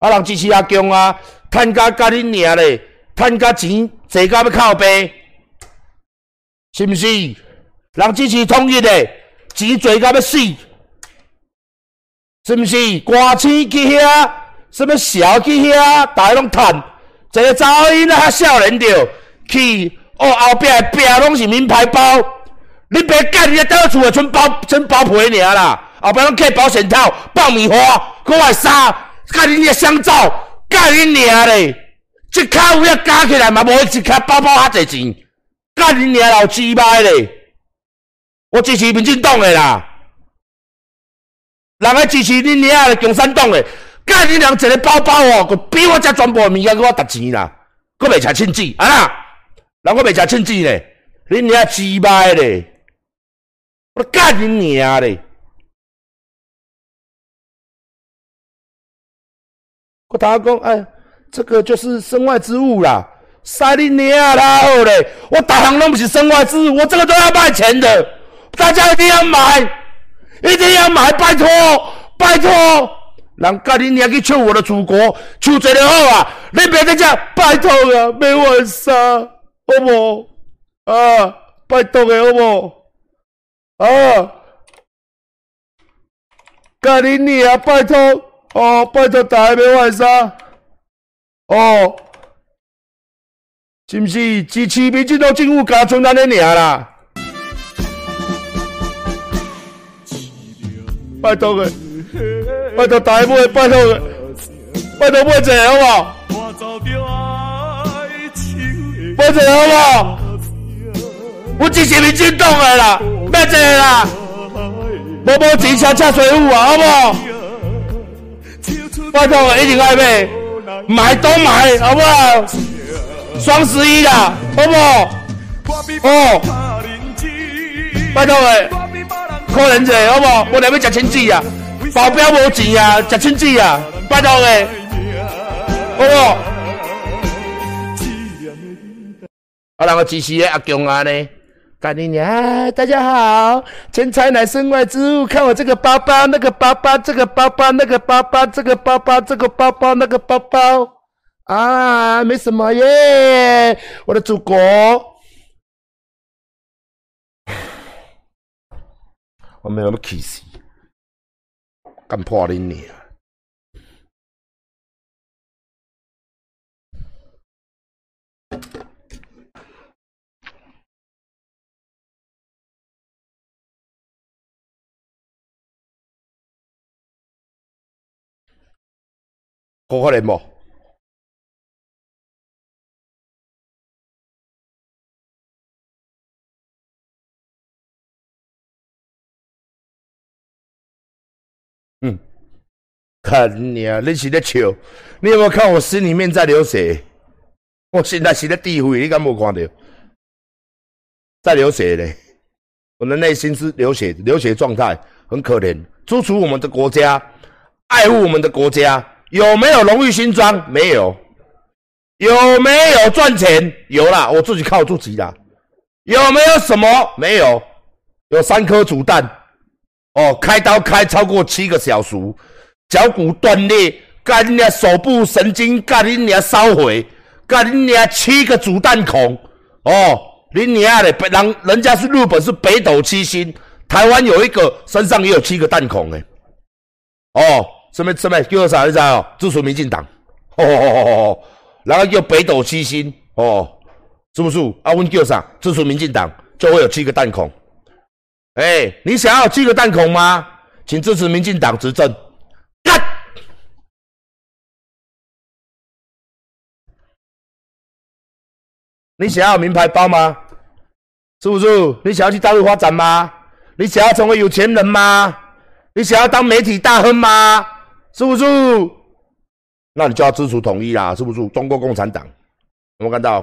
啊，人支持阿强啊，趁甲甲恁娘咧，趁甲钱坐到要靠背，是毋是？人支持统一的，钱坐到要死，是毋是？官青去遐，什么小去遐，大家拢趁，一个查某囡仔较少年着去，哦后壁的壁拢是名牌包，你别干，你倒厝诶剩包剩包皮尔啦。后壁拢摕保险套、爆米花、搁外衫，甲恁遐香皂，甲恁娘咧，一卡有遐加起来嘛，无一卡包包遐侪钱，甲恁娘老鸡巴咧！我支持民进党诶啦，人爱支持恁娘诶共产党诶，甲恁娘一个包包哦，佮比我遮全部物件，佮我值钱啦，佮袂食亲子啊，人我袂食亲子咧，恁娘鸡巴咧，我甲恁娘咧！我大家讲，哎，这个就是身外之物啦，塞你娘啦！好嘞，我大行拢不是身外之物，我这个都要卖钱的，大家一定要买，一定要买，拜托，拜托，人家你娘去救我的祖国，抢这个好啊！你别在这，拜托啊，没玩杀，好不？啊，拜托的好不？啊，家你娘，拜托。哦，拜托大家要换衫。哦，是毋是支持民进党政府加存咱的尔啦？拜托个，拜托大家买，拜托个，拜托买一个好不好？买一个好不好？我支持民进党的啦，买一个啦，无无钱车车水务啊，好不好？拜托，一定爱买，买都买，好不好？双十一啦，好不好？哦，拜托诶，可能者，好不好？我来要食亲子啊，保镖无钱啊，食亲子啊，拜托诶，好不好？啊，人个支持阿强啊呢？干你娘！大家好，钱财乃身外之物。看我这个包包，那个包包，这个包包，那个包包，这个包包，这个包包，那个包包。啊，没什么耶，我的祖国。我没有那么气死，干破你娘！可可能无？嗯，看你啊，你是在笑？你有没有看我心里面在流血？我现在是在地狱，你敢无看到？在流血嘞！我的内心是流血，流血状态，很可怜。支持我们的国家，爱护我们的国家。有没有荣誉勋章？没有。有没有赚钱？有啦，我自己靠自己啦。有没有什么？没有。有三颗子弹。哦，开刀开超过七个小时，脚骨断裂，干你手部神经，干你娘烧毁，干你娘七个子弹孔。哦，你娘的，人人家是日本是北斗七星，台湾有一个身上也有七个弹孔诶。哦。什么什么叫啥？你知哦？支持民进党，哦哦哦哦哦，然后叫北斗七星，哦，是不是？阿温叫啥？支持民进党就会有七个弹孔。哎，你想要七个弹孔吗？请支持民进党执政。干！你想要名牌包吗？是不是？你想要去大陆发展吗？你想要成为有钱人吗？你想要当媒体大亨吗？是不是？那你就要支持统一啦，是不是？中国共产党，有没有看到？